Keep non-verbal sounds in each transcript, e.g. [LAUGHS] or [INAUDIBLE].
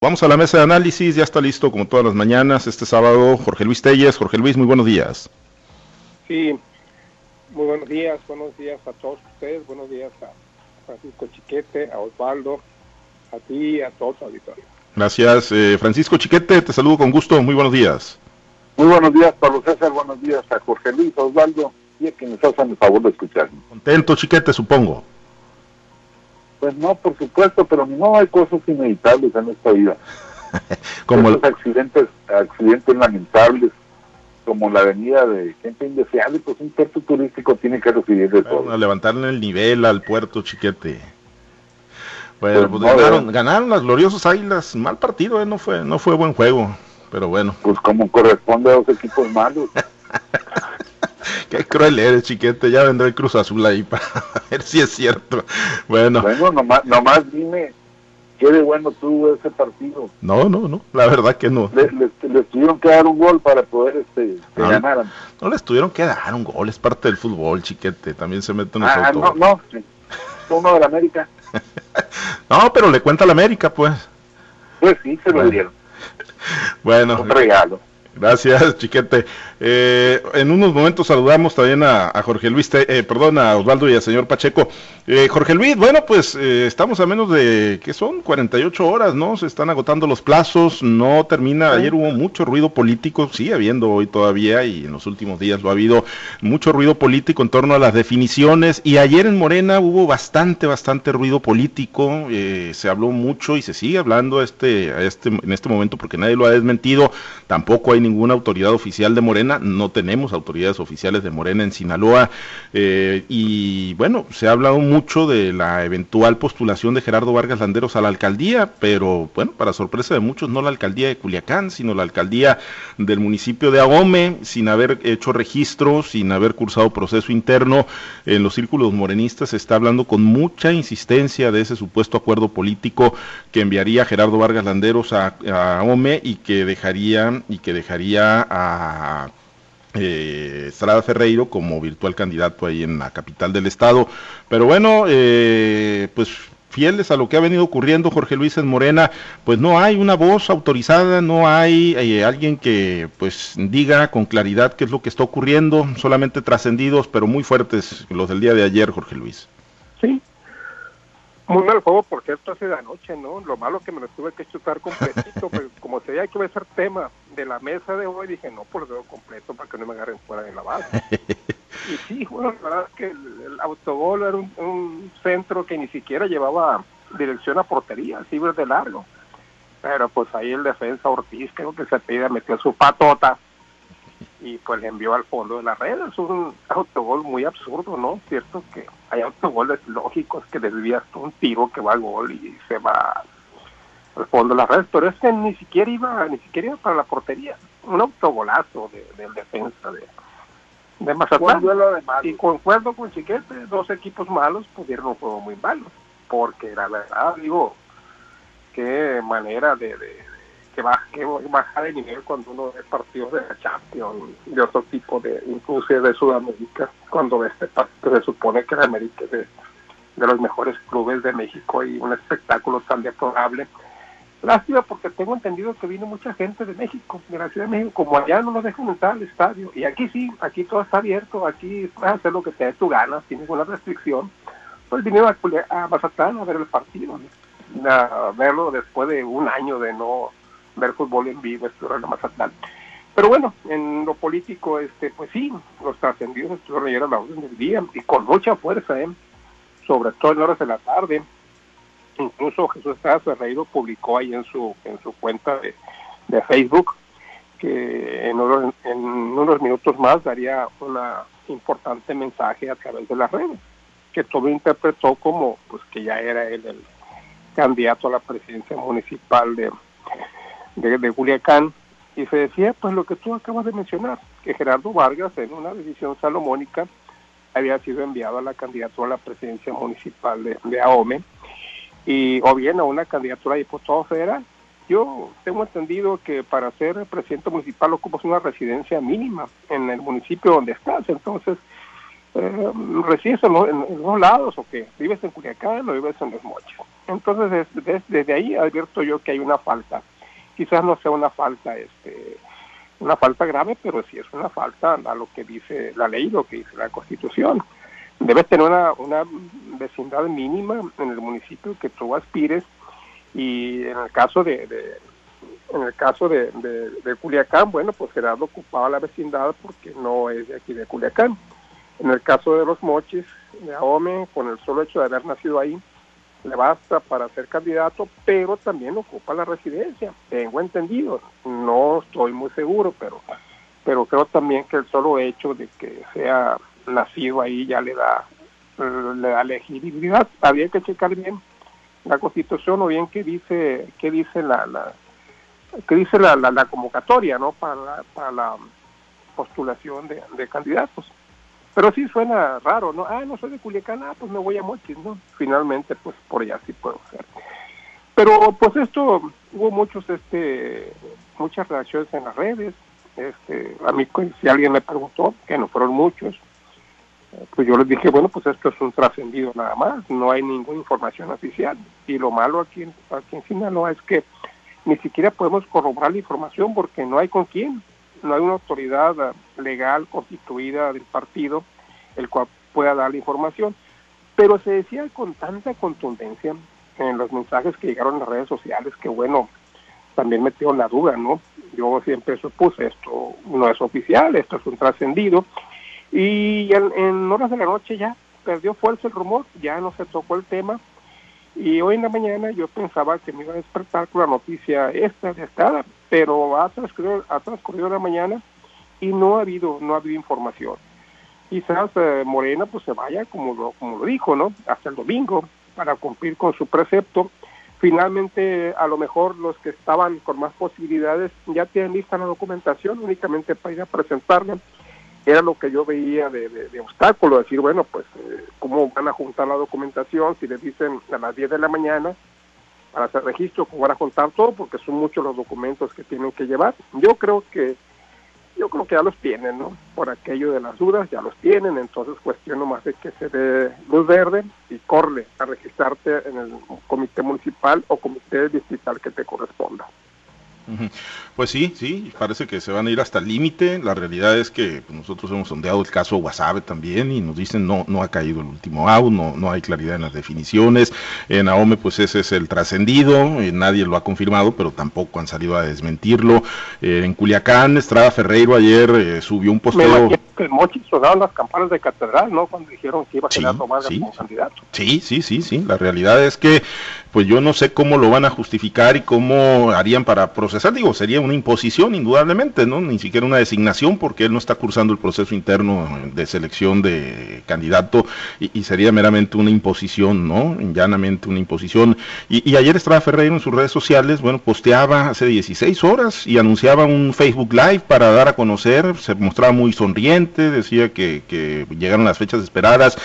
Vamos a la mesa de análisis, ya está listo como todas las mañanas este sábado Jorge Luis Telles. Jorge Luis, muy buenos días. Sí, muy buenos días, buenos días a todos ustedes, buenos días a Francisco Chiquete, a Osvaldo, a ti y a todos los auditores. Gracias, eh, Francisco Chiquete, te saludo con gusto, muy buenos días. Muy buenos días, Pablo César, buenos días a Jorge Luis, a Osvaldo y a quienes hacen el favor de escucharme. Contento, Chiquete, supongo. Pues no, por supuesto, pero no hay cosas inevitables en esta vida. [LAUGHS] como Esos accidentes, accidentes lamentables, como la avenida de gente indeseable, pues un puerto turístico tiene que recibir de bueno, todo. levantarle el nivel al puerto, Chiquete. Bueno, Pues pues no, ganaron, eh. ganaron las gloriosas águilas. Mal partido, eh, no fue, no fue buen juego. Pero bueno, Pues como corresponde a dos equipos malos. [LAUGHS] [LAUGHS] qué cruel eres, Chiquete. Ya vendrá el Cruz Azul ahí para [LAUGHS] ver si es cierto. Bueno, Bueno, nomás, nomás dime qué de bueno tuvo ese partido. no, no, no, la verdad que no. Le, les, les tuvieron que dar un gol para poder este, que Ah. ganaran. No les tuvieron que dar un gol, es parte del fútbol, Chiquete. También se meten los Ah, no, autogoles. no, [LAUGHS] sí. uno de la América. No, pero le cuenta a la América, pues. Pues sí, se lo Bueno. dieron. Bueno, Un regalo. Gracias, [LAUGHS] Chiquete. Eh, en unos momentos saludamos también a, a Jorge Luis, Te- eh, perdón, a Osvaldo y al señor Pacheco. Eh, Jorge Luis, bueno, pues eh, estamos a menos de, ¿qué son? 48 horas, ¿no? Se están agotando los plazos, no termina. Ayer hubo mucho ruido político, sigue habiendo hoy todavía y en los últimos días lo ha habido mucho ruido político en torno a las definiciones. Y ayer en Morena hubo bastante, bastante ruido político. eh, se habló mucho y se sigue hablando este, a este, en este momento porque nadie lo ha desmentido. Tampoco hay ninguna autoridad oficial de Morena, no tenemos autoridades oficiales de Morena en Sinaloa. eh, y bueno, se ha hablado mucho de la eventual postulación de Gerardo Vargas Landeros a la alcaldía, pero bueno, para sorpresa de muchos, no la alcaldía de Culiacán, sino la alcaldía del municipio de Ahome, sin haber hecho registro, sin haber cursado proceso interno. En los círculos morenistas se está hablando con mucha insistencia de ese supuesto acuerdo político que enviaría Gerardo Vargas Landeros a, a y que dejaría y que dejaría a eh, Estrada Ferreiro como virtual candidato ahí en la capital del estado. Pero bueno, eh, pues fieles a lo que ha venido ocurriendo Jorge Luis en Morena, pues no hay una voz autorizada, no hay eh, alguien que pues diga con claridad qué es lo que está ocurriendo, solamente trascendidos, pero muy fuertes los del día de ayer, Jorge Luis. Sí. Muy mal juego, por cierto, hace de anoche, ¿no? Lo malo que me lo tuve que chutar completito, [LAUGHS] pero como sabía que iba a ser tema de la mesa de hoy, dije, no, pues lo veo completo para que no me agarren fuera de la base. [LAUGHS] y sí, bueno, la verdad es que el, el autogol era un, un centro que ni siquiera llevaba dirección a portería, así de largo. Pero pues ahí el defensa Ortiz, creo que se pide, metió su patota y pues le envió al fondo de la red. Es un autogol muy absurdo, ¿no? Cierto que hay autogoles lógicos que desvías un tiro que va al gol y se va al fondo de la red, pero este ni siquiera iba, ni siquiera iba para la portería. Un autogolazo de, del defensa de, de Mazatlán. De. Y concuerdo con Chiquete, dos equipos malos pudieron un juego muy malo, porque la verdad, digo, qué manera de, de que, baja, que baja de nivel cuando uno ve partidos de la Champions, de otro tipo de, incluso de Sudamérica, cuando ve este partido se supone que la América es de, de los mejores clubes de México y un espectáculo tan deplorable. Lástima porque tengo entendido que vino mucha gente de México, de la Ciudad de México, como allá no nos dejan entrar al estadio. Y aquí sí, aquí todo está abierto, aquí puedes hacer lo que te dé tu gana, sin ninguna restricción. Pues vinieron a, a Mazatlán a ver el partido, a verlo después de un año de no ver fútbol en vivo, en Mazatlán. Pero bueno, en lo político, este, pues sí, los trascendidos estuvieron ayer a la orden del día y con mucha fuerza, ¿eh? sobre todo en horas de la tarde. Incluso Jesús Estrada Ferreiro publicó ahí en su, en su cuenta de, de Facebook que en unos, en unos minutos más daría un importante mensaje a través de las redes, que todo interpretó como pues que ya era él el candidato a la presidencia municipal de, de, de Culiacán y se decía pues lo que tú acabas de mencionar, que Gerardo Vargas en una decisión salomónica había sido enviado a la candidatura a la presidencia municipal de, de AOME y o bien a una candidatura a diputado federal. Yo tengo entendido que para ser presidente municipal ocupas una residencia mínima en el municipio donde estás, entonces eh, resides en, lo- en- los lados o que vives en Culiacán o vives en Los Mochis. Entonces, desde, ahí advierto yo que hay una falta. Quizás no sea una falta, este, una falta grave, pero sí es una falta a lo que dice la ley, lo que dice la Constitución. Debes tener una, una vecindad mínima en el municipio que tú aspires y en el caso de, en el caso de, de, Culiacán, bueno, pues Gerardo ocupaba la vecindad porque no es de aquí de Culiacán. En el caso de los mochis, de Ahome, con el solo hecho de haber nacido ahí, le basta para ser candidato, pero también ocupa la residencia. Tengo entendido, no estoy muy seguro, pero, pero creo también que el solo hecho de que sea nacido ahí ya le da, le da legibilidad. Había que checar bien la constitución o bien qué dice, qué dice la, la que dice la, la, convocatoria ¿no? para, la, para la postulación de, de, candidatos. Pero sí suena raro, ¿no? Ah, no soy de Culiacán, ah, pues me voy a Mochis, ¿no? Finalmente, pues por allá sí puedo ser. Pero pues esto, hubo muchos, este, muchas reacciones en las redes. Este, a mí, pues, si alguien me preguntó, que no fueron muchos, eh, pues yo les dije, bueno, pues esto es un trascendido nada más, no hay ninguna información oficial. Y lo malo aquí, aquí en Sinaloa es que ni siquiera podemos corroborar la información porque no hay con quién, no hay una autoridad eh, legal constituida del partido el cual pueda dar la información. Pero se decía con tanta contundencia en los mensajes que llegaron en las redes sociales que bueno, también metió la duda, ¿no? Yo siempre supuse esto no es oficial, esto es un trascendido. Y en, en horas de la noche ya perdió fuerza el rumor, ya no se tocó el tema y hoy en la mañana yo pensaba que me iba a despertar con la noticia esta de estada, pero ha transcurrido, ha transcurrido la mañana y no ha habido, no ha habido información. Quizás eh, Morena pues se vaya, como lo, como lo dijo, ¿no? Hasta el domingo para cumplir con su precepto. Finalmente, a lo mejor los que estaban con más posibilidades ya tienen lista la documentación únicamente para ir a presentarla era lo que yo veía de, de, obstáculo, decir, bueno, pues, eh, ¿cómo van a juntar la documentación si les dicen a las 10 de la mañana para hacer registro, van a juntar todo? Porque son muchos los documentos que tienen que llevar. Yo creo que yo creo que ya los tienen, ¿no? Por aquello de las dudas, ya los tienen, entonces cuestiono más de que se dé luz verde y corre a registrarte en el comité municipal o comité distrital que te corresponda. Pues sí, sí, parece que se van a ir hasta el límite. La realidad es que pues, nosotros hemos sondeado el caso Wasabe también y nos dicen no, no ha caído el último out, no, no hay claridad en las definiciones. En AOME, pues ese es el trascendido, eh, nadie lo ha confirmado, pero tampoco han salido a desmentirlo. Eh, en Culiacán, Estrada Ferreiro ayer eh, subió un posteo. Que Mochi sonaron las campanas de catedral, ¿no? Cuando dijeron que iba a quedar sí, como candidato. Sí, sí, sí, sí. La realidad es que pues yo no sé cómo lo van a justificar y cómo harían para procesar. Digo, sería una imposición, indudablemente, ¿no? Ni siquiera una designación, porque él no está cursando el proceso interno de selección de candidato y, sería meramente una imposición, ¿no? Llanamente una imposición. Y, ayer Estrada Ferreira en sus redes sociales, bueno, posteaba hace 16 horas y anunciaba un Facebook Live para dar a conocer, se mostraba muy sonriente, decía que, llegaron las fechas esperadas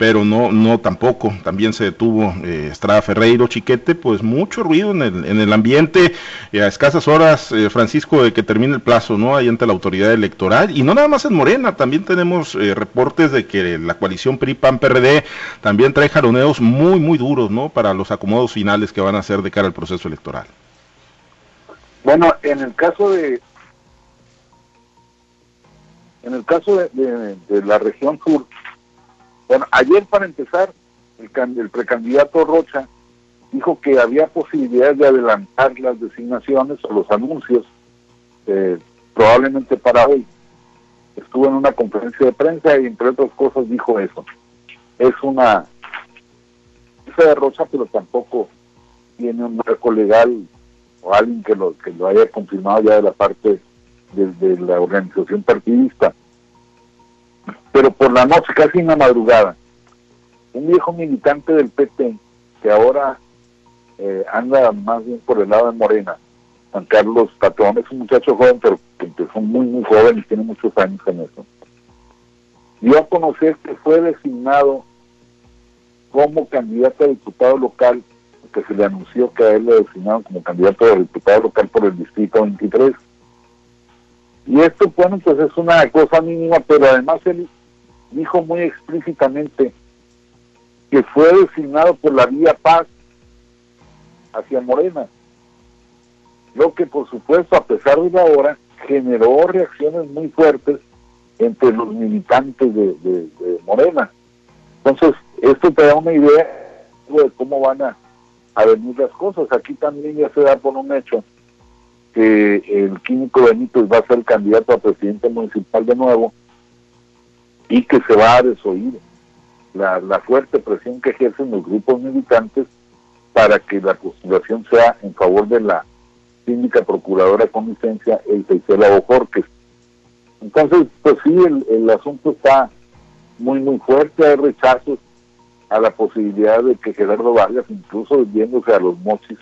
pero no, no tampoco, también se detuvo eh, Estrada Ferreiro Chiquete, pues mucho ruido en el, en el ambiente, eh, a escasas horas, eh, Francisco, de que termine el plazo, ¿no? Ahí ante la autoridad electoral, y no nada más en Morena, también tenemos reportes de que la coalición PRI-PAN-PRD también trae jaroneos muy, muy duros, ¿no? Para los acomodos finales que van a hacer de cara al proceso electoral. Bueno, en el caso de en el caso de la región sur, bueno, ayer para empezar, el, precandidato Rocha dijo que había posibilidades de adelantar las designaciones o los anuncios, eh, probablemente para hoy. Estuvo en una conferencia de prensa y entre otras cosas dijo eso. Es una esa de Rocha, pero tampoco tiene un marco legal o alguien que lo que lo haya confirmado ya de la parte de la organización partidista pero por la noche, casi en la madrugada, un viejo militante del PT, que ahora eh, anda más bien por el lado de Morena, Juan Carlos Patrón, es un muchacho joven, pero que empezó muy, muy joven y tiene muchos años en eso. Dio a conocer que fue designado como candidato a diputado local, que se le anunció que a él le designaron como candidato a diputado local por el distrito 23. Y esto, bueno, pues es una cosa mínima, pero además él dijo muy explícitamente que fue designado por la vía paz hacia Morena. Lo que por supuesto, a pesar de la hora, generó reacciones muy fuertes entre los militantes de, Morena. Entonces, esto te da una idea de cómo van a, a venir las cosas. Aquí también ya se da por un hecho que el químico Benítez va a ser candidato a presidente municipal de nuevo y que se va a desoír la, la fuerte presión que ejercen los grupos militantes para que la postulación sea en favor de la síndica procuradora con licencia, el Teisela Bojorques. Entonces, pues sí, el, el asunto está muy, muy fuerte, hay rechazos a la posibilidad de que Gerardo Vargas, incluso viéndose a los mochis,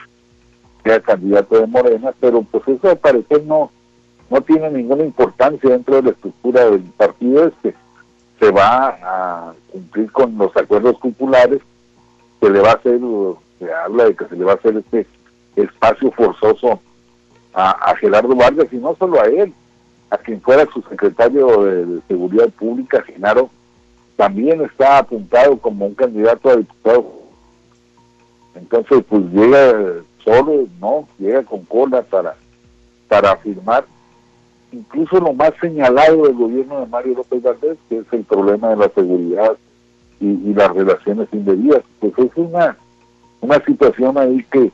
sea candidato de Morena, pero pues eso al parecer no, no tiene ninguna importancia dentro de la estructura del partido este. Se va a cumplir con los acuerdos populares, se le va a hacer, se habla de que se le va a hacer este espacio forzoso a, Gerardo Vargas y no solo a él, a quien fuera su secretario de, Seguridad Pública, Genaro, también está apuntado como un candidato a diputado. Entonces, pues llega solo, no, llega con cola para, para afirmar incluso lo más señalado del gobierno de Mario López Valdés, que es el problema de la seguridad y, las relaciones indebidas. Pues es una, una situación ahí que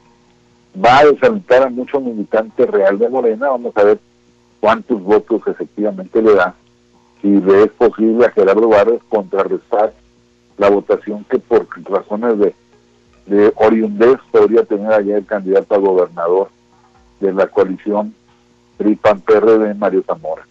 va a desalentar a muchos militantes real de Morena. Vamos a ver cuántos votos efectivamente le da. Si le es posible a Gerardo Vargas contrarrestar la votación que por razones de de oriundez podría tener allá el candidato a gobernador de la coalición PRI-PAN-PRD, Mario Zamora.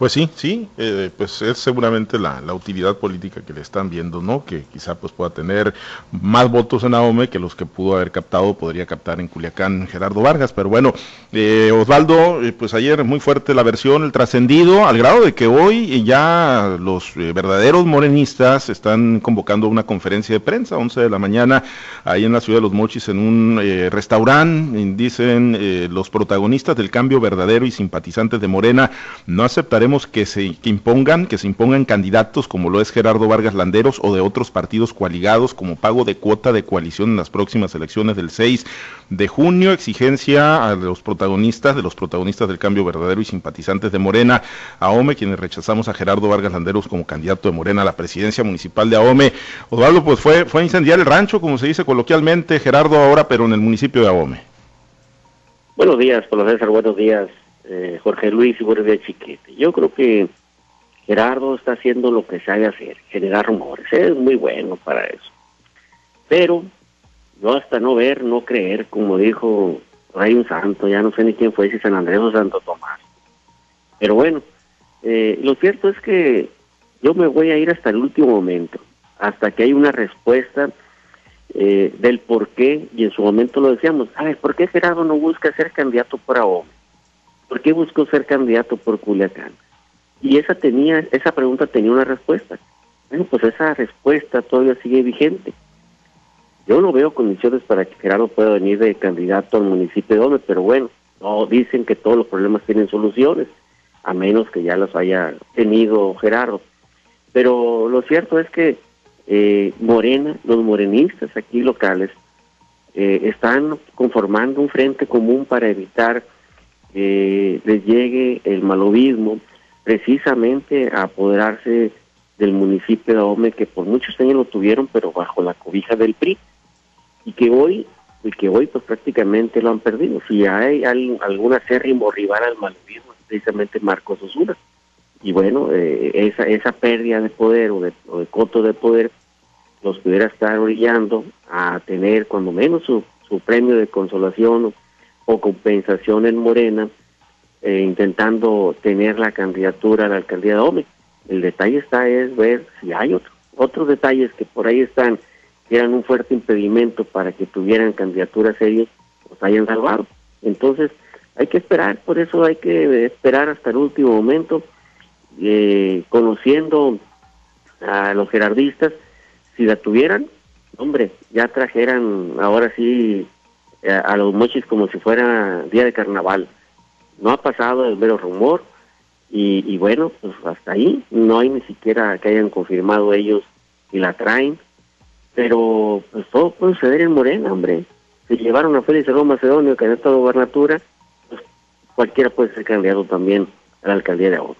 Pues sí, sí, eh, pues es seguramente la, utilidad política que le están viendo, ¿no? Que quizá pues pueda tener más votos en Ahome que los que pudo haber captado, podría captar en Culiacán Gerardo Vargas. Pero bueno, eh, Osvaldo, eh, pues ayer muy fuerte la versión, el trascendido, al grado de que hoy ya los verdaderos morenistas están convocando una conferencia de prensa, 11 de la mañana, ahí en la ciudad de Los Mochis, en un restaurante, dicen los protagonistas del cambio verdadero y simpatizantes de Morena, no aceptaremos que se impongan, que se impongan candidatos como lo es Gerardo Vargas Landeros o de otros partidos coaligados como pago de cuota de coalición en las próximas elecciones del 6 de junio, exigencia a los protagonistas, de los protagonistas del cambio verdadero y simpatizantes de Morena, AOME, quienes rechazamos a Gerardo Vargas Landeros como candidato de Morena a la presidencia municipal de AOME. Osvaldo, pues fue, fue incendiar el rancho, como se dice coloquialmente, Gerardo ahora, pero en el municipio de AOME. Buenos días, Pablo César, buenos días. Eh, Jorge Luis de Chiquete. Yo creo que Gerardo está haciendo lo que sabe hacer, generar rumores. Es muy bueno para eso. Pero yo hasta no ver, no creer, como dijo hay un santo, ya no sé ni quién fue, si San Andrés o Santo Tomás. Pero bueno, eh, lo cierto es que yo me voy a ir hasta el último momento, hasta que hay una respuesta eh, del por qué, y en su momento lo decíamos, ¿sabes por qué Gerardo no busca ser candidato para hombre? ¿Por qué buscó ser candidato por Culiacán? Y esa tenía, esa pregunta tenía una respuesta. Bueno, pues esa respuesta todavía sigue vigente. Yo no veo condiciones para que Gerardo pueda venir de candidato al municipio de Ome, pero bueno, no dicen que todos los problemas tienen soluciones, a menos que ya los haya tenido Gerardo. Pero lo cierto es que eh, Morena, los morenistas aquí locales, eh, están conformando un frente común para evitar eh, les llegue el malobismo precisamente a apoderarse del municipio de Ahome que por muchos años lo tuvieron pero bajo la cobija del PRI y que hoy que hoy pues prácticamente lo han perdido. Si hay, algún acérrimo rival al malobismo precisamente Marcos Osuna. Y bueno eh, esa esa pérdida de poder o de, o de coto de poder los pudiera estar orillando a tener cuando menos su, su premio de consolación o compensación en Morena, eh, intentando tener la candidatura a la alcaldía de Ome. El detalle está es ver si hay otro, otros detalles que por ahí están, que eran un fuerte impedimento para que tuvieran candidaturas serias, pues hayan salvado. Entonces, hay que esperar, por eso hay que esperar hasta el último momento, eh, conociendo a los gerardistas, si la tuvieran, hombre, ya trajeran ahora sí a los mochis como si fuera día de carnaval. No ha pasado el mero rumor y, bueno, pues hasta ahí no hay ni siquiera que hayan confirmado ellos y la traen, pero pues todo puede suceder en Morena, hombre. se llevaron a Félix Salón Macedonio, candidato a gobernatura, pues cualquiera puede ser candidato también a la alcaldía de Agudo.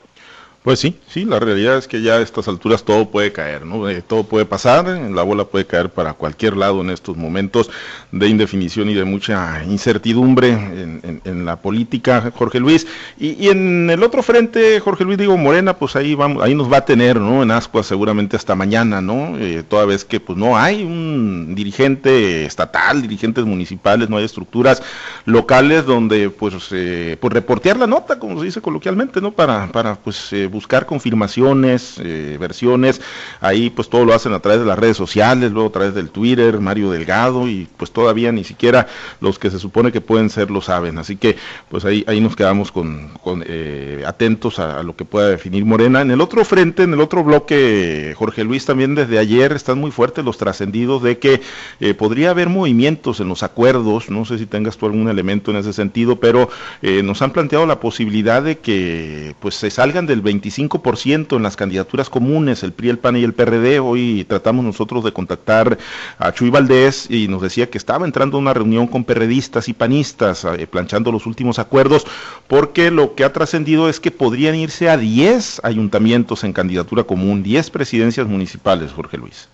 Pues sí, sí, la realidad es que ya a estas alturas todo puede caer, ¿no? Eh, todo puede pasar, la bola puede caer para cualquier lado en estos momentos de indefinición y de mucha incertidumbre en, la política, Jorge Luis. Y, en el otro frente, Jorge Luis, digo, Morena, pues ahí vamos, ahí nos va a tener, ¿no? En Ascua seguramente hasta mañana, ¿no? Eh, toda vez que pues no hay un dirigente estatal, dirigentes municipales, no hay estructuras locales donde pues, eh, pues reportear la nota, como se dice coloquialmente, ¿no? Para, para pues eh, buscar confirmaciones, eh, versiones, ahí pues todo lo hacen a través de las redes sociales, luego a través del Twitter, Mario Delgado, y pues todavía ni siquiera los que se supone que pueden ser lo saben, así que pues ahí, ahí nos quedamos con, eh, atentos a, lo que pueda definir Morena. En el otro frente, en el otro bloque, Jorge Luis, también desde ayer están muy fuertes los trascendidos de que eh, podría haber movimientos en los acuerdos, no sé si tengas tú algún elemento en ese sentido, pero nos han planteado la posibilidad de que pues se salgan del 20 25% en las candidaturas comunes, el PRI, el PAN y el PRD. Hoy tratamos nosotros de contactar a Chuy Valdés y nos decía que estaba entrando a una reunión con perredistas y panistas, eh, planchando los últimos acuerdos, porque lo que ha trascendido es que podrían irse a 10 ayuntamientos en candidatura común, 10 presidencias municipales, Jorge Luis.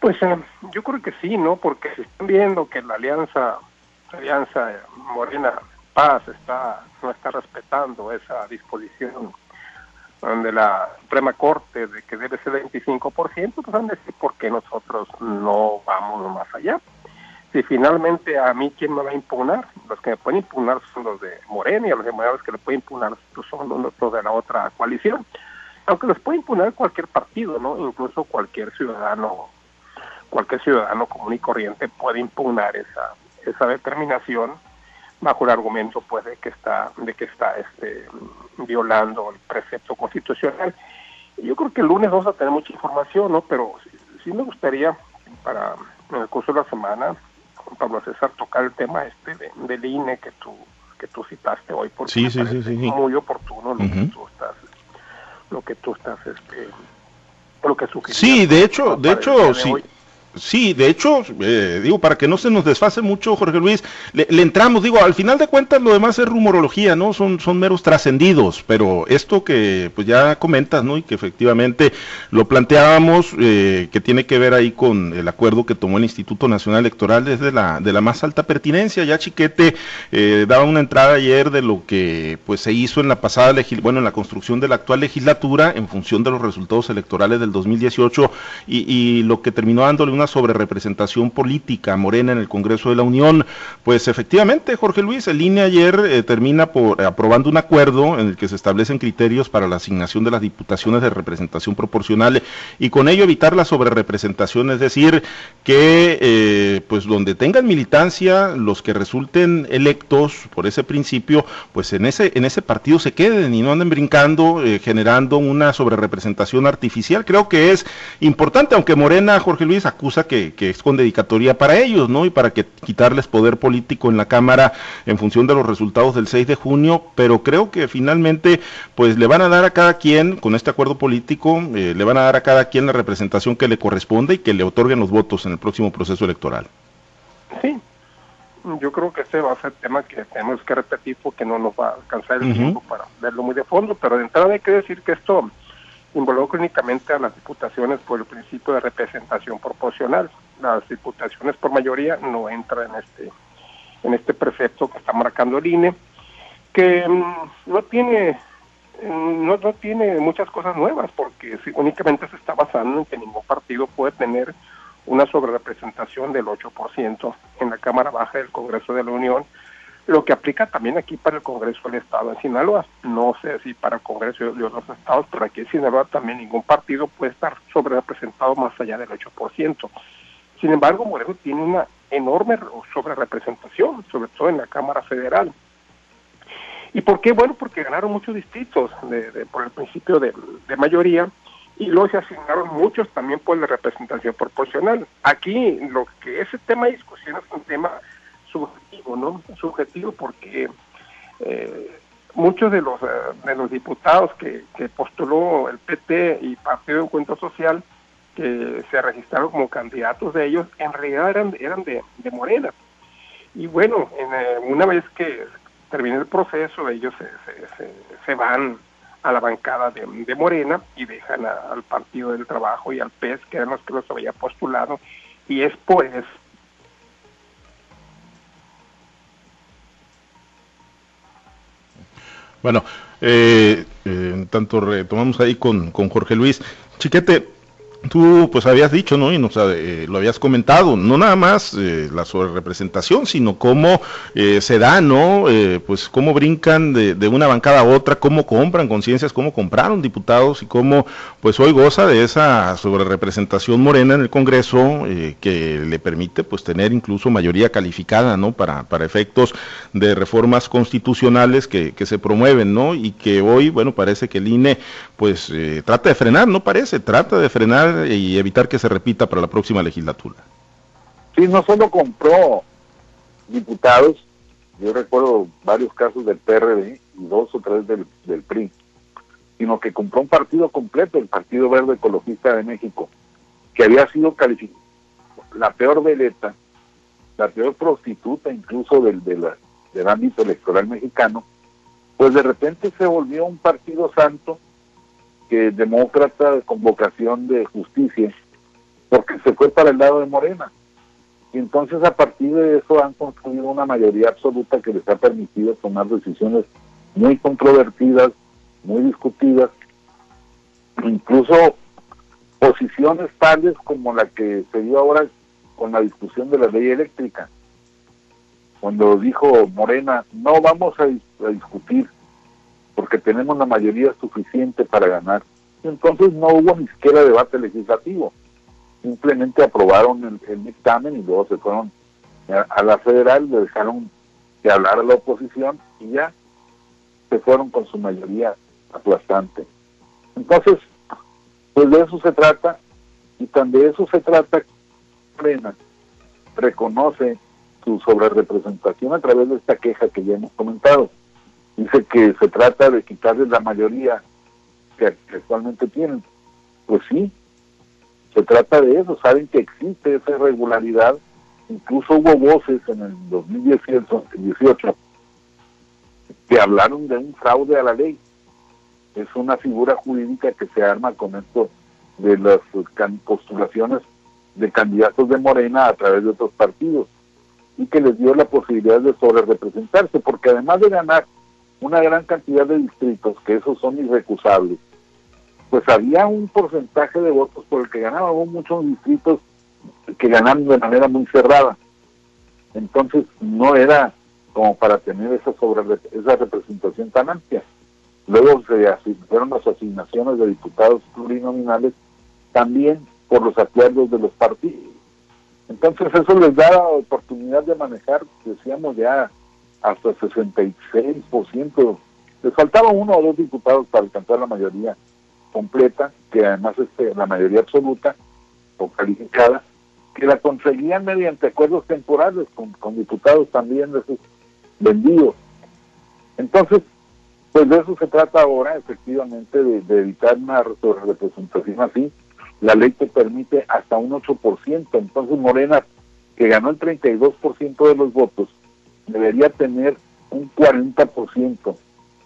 Pues eh, yo creo que sí, ¿no? Porque se están viendo que la alianza, la alianza Morena Paz está no está respetando esa disposición de la Suprema Corte de que debe ser 25%, pues van a decir por qué nosotros no vamos más allá. Si finalmente a mí, ¿quién me va a impugnar? Los que me pueden impugnar son los de Morena y a los de que le pueden impugnar pues, son los de la otra coalición. Aunque los puede impugnar cualquier partido, ¿no? Incluso cualquier ciudadano, cualquier ciudadano común y corriente puede impugnar esa, esa determinación bajo el argumento pues de que está de que está este violando el precepto constitucional. Yo creo que el lunes vamos a tener mucha información no pero sí, me gustaría para en el curso de la semana Pablo César tocar el tema este de, del INE que tú que tú citaste hoy porque sí, sí, sí, muy oportuno lo que tú estás lo que tú estás este lo que sí de hecho de hecho sí Sí, de hecho, eh, digo, para que no se nos desfase mucho, Jorge Luis, le, entramos, digo, al final de cuentas lo demás es rumorología, ¿no? Son, son meros trascendidos, pero esto que pues ya comentas, ¿no? Y que efectivamente lo planteábamos, eh, que tiene que ver ahí con el acuerdo que tomó el Instituto Nacional Electoral desde la, de la más alta pertinencia. Ya Chiquete eh, daba una entrada ayer de lo que pues se hizo en la pasada, bueno, en la construcción de la actual legislatura en función de los resultados electorales del 2018 y, y lo que terminó dándole una sobre representación política morena en el Congreso de la Unión. Pues efectivamente, Jorge Luis, el INE ayer eh, termina por aprobando un acuerdo en el que se establecen criterios para la asignación de las diputaciones de representación proporcional y con ello evitar la sobrerepresentación, es decir, que eh, pues donde tengan militancia los que resulten electos por ese principio, pues en ese en ese partido se queden y no anden brincando eh, generando una sobrerepresentación artificial. Creo que es importante, aunque Morena, Jorge Luis, acusa que, es con dedicatoria para ellos, ¿no? Y para que quitarles poder político en la Cámara en función de los resultados del 6 de junio, pero creo que finalmente, pues le van a dar a cada quien, con este acuerdo político, eh, le van a dar a cada quien la representación que le corresponde y que le otorguen los votos en el próximo proceso electoral. Sí, yo creo que ese va a ser tema que tenemos que repetir porque no nos va a alcanzar el tiempo para verlo muy de fondo, pero de entrada hay que decir que esto involucra únicamente a las diputaciones por el principio de representación proporcional. Las diputaciones por mayoría no entran en este en este precepto que está marcando el INE, que mm, no tiene mm, no, no tiene muchas cosas nuevas porque únicamente se está basando en que ningún partido puede tener una sobrerepresentación del 8% en la Cámara Baja del Congreso de la Unión lo que aplica también aquí para el Congreso del Estado en Sinaloa. No sé si para el Congreso de otros estados, pero aquí en Sinaloa también ningún partido puede estar sobre representado más allá del 8%. Sin embargo, Moreno tiene una enorme sobre representación, sobre todo en la Cámara Federal. ¿Y por qué? Bueno, porque ganaron muchos distritos por el principio de, mayoría y luego se asignaron muchos también por la representación proporcional. Aquí lo que ese tema de discusión es un tema subjetivo, ¿no? Subjetivo porque eh, muchos de los, eh, de los diputados que, postuló el PT y Partido de Encuentro Social que se registraron como candidatos de ellos, en realidad eran, eran de, Morena. Y bueno, eh, una vez que termine el proceso, ellos se, van a la bancada de, Morena y dejan al Partido del Trabajo y al PES, que eran los que los había postulado, y es por eso Bueno, eh, eh, tanto retomamos ahí con, con Jorge Luis. Chiquete, Tú pues habías dicho, ¿no? Y nos eh, lo habías comentado, no nada más eh, la sobrerepresentación, sino cómo eh, se da, ¿no? pues cómo brincan de, una bancada a otra, cómo compran conciencias, cómo compraron diputados y cómo pues hoy goza de esa sobrerepresentación morena en el Congreso que le permite pues tener incluso mayoría calificada, ¿no? Para, efectos de reformas constitucionales que, que se promueven, ¿no? Y que hoy, bueno, parece que el INE pues trata de frenar, no parece, trata de frenar y evitar que se repita para la próxima legislatura. Sí, no solo compró diputados, yo recuerdo varios casos del PRD y dos o tres del, del PRI, sino que compró un partido completo, el Partido Verde Ecologista de México, que había sido calificado la peor veleta, la peor prostituta incluso del, del ámbito electoral mexicano, pues de repente se volvió un partido santo que demócrata con vocación de justicia, porque se fue para el lado de Morena. Y entonces a partir de eso han construido una mayoría absoluta que les ha permitido tomar decisiones muy controvertidas, muy discutidas, incluso posiciones tales como la que se dio ahora con la discusión de la ley eléctrica, cuando dijo Morena, no vamos a discutir porque tenemos la mayoría suficiente para ganar. Entonces no hubo ni siquiera debate legislativo, simplemente aprobaron el, dictamen y luego se fueron a, la federal, le dejaron que hablara la oposición y ya se fueron con su mayoría aplastante. Entonces, pues de eso se trata y tan de eso se trata Plena reconoce su sobrerepresentación a través de esta queja que ya hemos comentado dice que se trata de quitarles la mayoría que, actualmente tienen. Pues sí, se trata de eso, saben que existe esa irregularidad, incluso hubo voces en el 2018 que hablaron de un fraude a la ley. Es una figura jurídica que se arma con esto de las postulaciones de candidatos de Morena a través de otros partidos y que les dio la posibilidad de sobre representarse, porque además de ganar una gran cantidad de distritos, que esos son irrecusables, pues había un porcentaje de votos por el que ganaban muchos distritos que ganaban de manera muy cerrada. Entonces no era como para tener esa sobre esa representación tan amplia. Luego se fueron las asignaciones de diputados plurinominales también por los acuerdos de los partidos. Entonces eso les da la oportunidad de manejar, decíamos ya, hasta 66%. Les faltaba uno o dos diputados para alcanzar la mayoría completa, que además es la mayoría absoluta o calificada, que la conseguían mediante acuerdos temporales con, diputados también de esos vendidos. Entonces, pues de eso se trata ahora, efectivamente, de, evitar una representación así. La ley te permite hasta un 8%. Entonces, Morena, que ganó el 32% de los votos, debería tener un 40%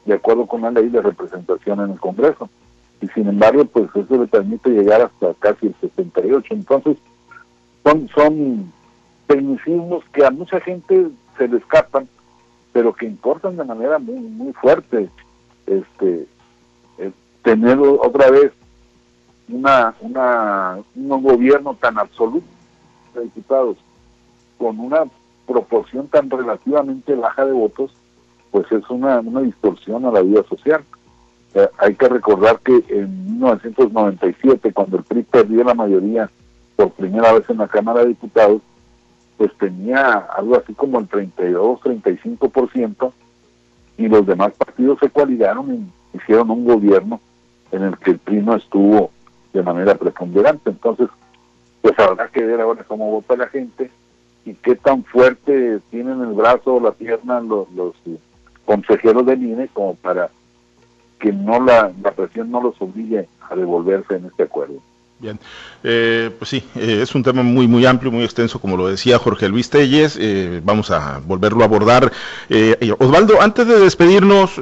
de acuerdo con la ley de representación en el Congreso. Y sin embargo, pues eso le permite llegar hasta casi el 68. Entonces, son, son tecnicismos que a mucha gente se le escapan, pero que importan de manera muy, muy fuerte. Este, eh, tener otra vez una, una, un gobierno tan absoluto de diputados con una proporción tan relativamente baja de votos, pues es una, una distorsión a la vida social. Eh, hay que recordar que en 1997, cuando el PRI perdió la mayoría por primera vez en la Cámara de Diputados, pues tenía algo así como el 32-35% y los demás partidos se coaligaron y hicieron un gobierno en el que el PRI no estuvo de manera preponderante. Entonces, pues habrá que ver ahora cómo vota la gente y qué tan fuerte tienen el brazo o la pierna los, los consejeros del INE como para que no la, la presión no los obligue a devolverse en este acuerdo. Bien, eh, pues sí, eh, es un tema muy muy amplio, muy extenso, como lo decía Jorge Luis Telles. Eh, vamos a volverlo a abordar. Osvaldo, antes de despedirnos,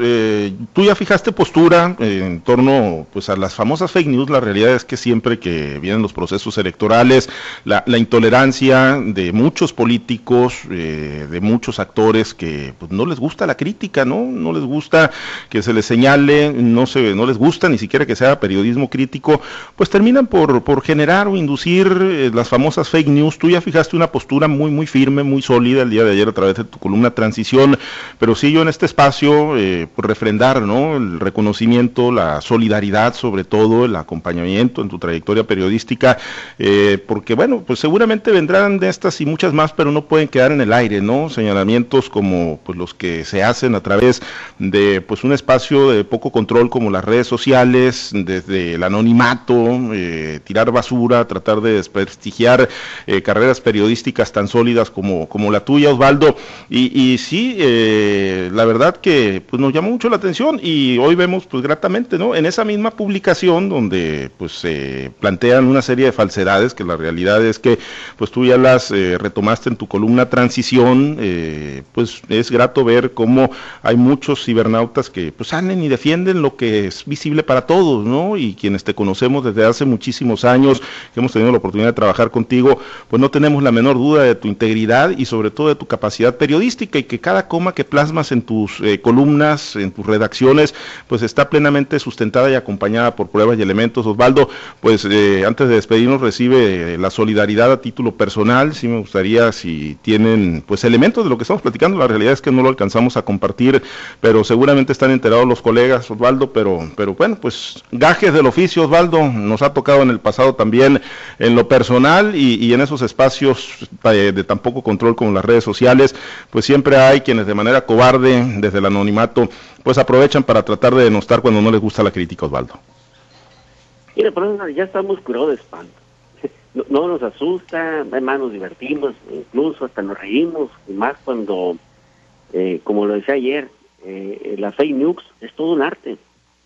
tú ya fijaste postura en torno pues a las famosas fake news. La realidad es que siempre que vienen los procesos electorales, la, intolerancia de muchos políticos, de muchos actores que pues, no les gusta la crítica, no, no les gusta que se les señale, no se, no les gusta ni siquiera que sea periodismo crítico, pues terminan por por, generar o inducir eh, las famosas fake news. Tú ya fijaste una postura muy, muy firme, muy sólida el día de ayer a través de tu columna Transición, pero sí yo en este espacio, eh, por refrendar ¿no? el reconocimiento, la solidaridad, sobre todo el acompañamiento en tu trayectoria periodística, eh, porque bueno, pues seguramente vendrán de estas y muchas más, pero no pueden quedar en el aire, ¿no? Señalamientos como pues los que se hacen a través de pues un espacio de poco control como las redes sociales, desde el anonimato, eh, tirar basura, tratar de desprestigiar eh, carreras periodísticas tan sólidas como, como la tuya, Osvaldo. Y, sí, eh, la verdad que pues, nos llamó mucho la atención y hoy vemos pues gratamente, ¿no? En esa misma publicación donde pues se plantean una serie de falsedades que la realidad es que pues tú ya las eh, retomaste en tu columna Transición, pues es grato ver cómo hay muchos cibernautas que pues salen y defienden lo que es visible para todos, ¿no? Y quienes te conocemos desde hace muchísimo años que hemos tenido la oportunidad de trabajar contigo, pues no tenemos la menor duda de tu integridad y sobre todo de tu capacidad periodística y que cada coma que plasmas en tus eh, columnas, en tus redacciones, pues está plenamente sustentada y acompañada por pruebas y elementos. Osvaldo, pues eh, antes de despedirnos recibe la solidaridad a título personal, sí me gustaría si tienen pues elementos de lo que estamos platicando, la realidad es que no lo alcanzamos a compartir, pero seguramente están enterados los colegas, Osvaldo, pero, pero bueno, pues gajes del oficio, Osvaldo, nos ha tocado en el pasado también en lo personal y, en esos espacios de, de, tan poco control como las redes sociales, pues siempre hay quienes de manera cobarde, desde el anonimato, pues aprovechan para tratar de denostar cuando no les gusta la crítica, Osvaldo. Mira, pero ya estamos curados de espanto. [LAUGHS] No, nos asusta, además nos divertimos, incluso hasta nos reímos, y más cuando, eh, como lo decía ayer, eh, la fake news es todo un arte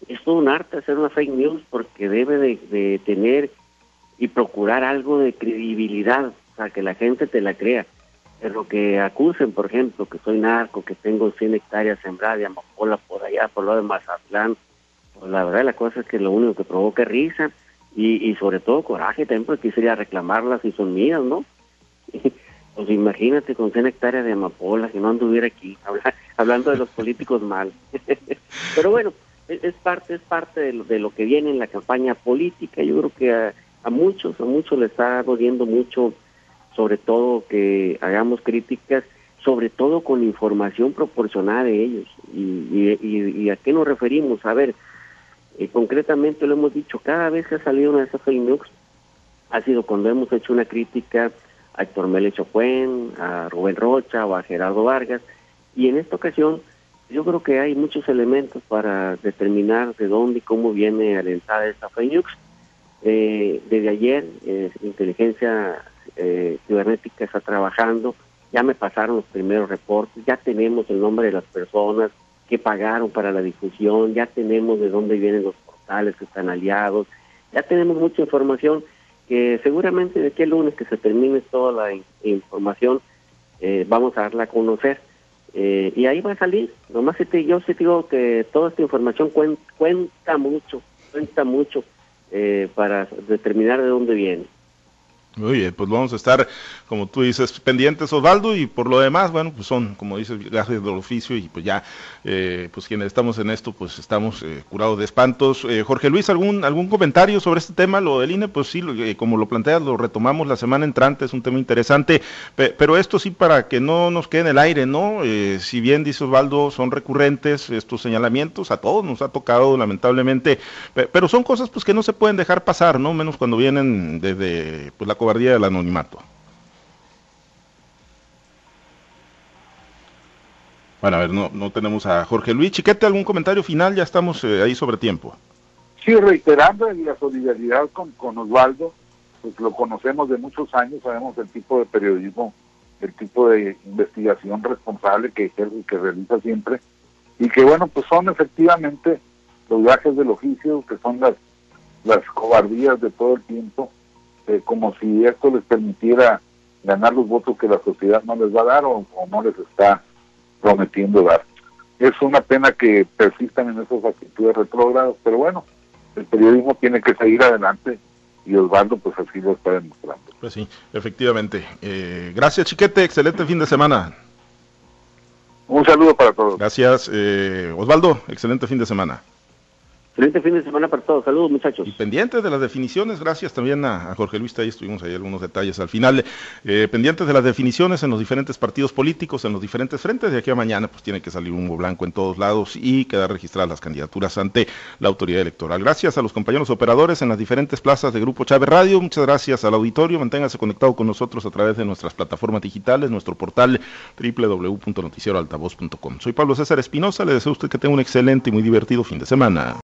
es todo un arte hacer una fake news porque debe de, tener y procurar algo de credibilidad, o sea, que la gente te la crea. Pero que acusen, por ejemplo, que soy narco, que tengo 100 hectáreas sembradas de amapola por allá, por lo de Mazatlán, pues la verdad la cosa es que lo único que provoca es risa y, y sobre todo coraje también porque quisiera reclamarlas si son mías, ¿no? [LAUGHS] pues imagínate con 100 hectáreas de amapola, que no anduviera aquí, [LAUGHS] hablando de los políticos mal. [LAUGHS] Pero bueno, es, parte es parte de lo, de lo, que viene en la campaña política. Yo creo que a, muchos, a muchos les está doliendo mucho, sobre todo que hagamos críticas, sobre todo con información proporcionada de ellos. ¿Y, y, a qué nos referimos? A ver, eh, concretamente lo hemos dicho, cada vez que ha salido una de esas news, ha sido cuando hemos hecho una crítica a Héctor Mele Chocuen, a Rubén Rocha o a Gerardo Vargas, y en esta ocasión yo creo que hay muchos elementos para determinar de dónde y cómo viene alentada esta news. Eh, desde ayer, eh, inteligencia eh, cibernética está trabajando, ya me pasaron los primeros reportes, ya tenemos el nombre de las personas que pagaron para la difusión, ya tenemos de dónde vienen los portales que están aliados, ya tenemos mucha información que seguramente de aquí el lunes que se termine toda la información vamos a darla a conocer eh, y ahí va a salir. Nomás te, yo sí digo que toda esta información cuenta, mucho, cuenta mucho eh, para determinar de dónde viene. Bien, pues vamos a estar, como tú dices, pendientes, Osvaldo, y por lo demás, bueno, pues son, como dices, gajes del oficio, y pues ya, eh, pues quienes estamos en esto, pues estamos eh, curados de espantos. Eh, Jorge Luis, ¿algún, ¿algún comentario sobre este tema? Lo del INE, pues sí, como lo planteas, lo retomamos la semana entrante, es un tema interesante, pero esto sí para que no nos quede en el aire, ¿no? si bien, dice Osvaldo, son recurrentes estos señalamientos, a todos nos ha tocado, lamentablemente, pero son cosas pues que no se pueden dejar pasar, ¿no? Menos cuando vienen desde pues, la cobardía del anonimato. Bueno, a ver, no, no tenemos a Jorge Luis. Chiquete, ¿algún comentario final? Ya estamos eh, ahí sobre tiempo. Sí, reiterando la solidaridad con, con Osvaldo, pues lo conocemos de muchos años, sabemos el tipo de periodismo, el tipo de investigación responsable que, que realiza siempre, y que bueno, pues son efectivamente los viajes del oficio, que son las las cobardías de todo el tiempo, eh, como si esto les permitiera ganar los votos que la sociedad no les va a dar o, no les está prometiendo dar. Es una pena que persistan en esas actitudes retrógradas, pero bueno, el periodismo tiene que seguir adelante y Osvaldo pues así lo está demostrando. Pues sí, efectivamente. Eh, gracias Chiquete, excelente fin de semana. Un saludo para todos. Gracias eh, Osvaldo, excelente fin de semana. Excelente fin de semana para todos. Saludos, muchachos. Y pendientes de las definiciones, gracias también a, Jorge Luis, ahí estuvimos ahí algunos detalles al final. Eh, pendientes de las definiciones en los diferentes partidos políticos, en los diferentes frentes. De aquí a mañana, pues tiene que salir humo blanco en todos lados y quedar registradas las candidaturas ante la autoridad electoral. Gracias a los compañeros operadores en las diferentes plazas de Grupo Chávez Radio. Muchas gracias al auditorio. Manténgase conectado con nosotros a través de nuestras plataformas digitales, nuestro portal www.noticieroaltavoz.com. Soy Pablo César Espinosa. Le deseo a usted que tenga un excelente y muy divertido fin de semana.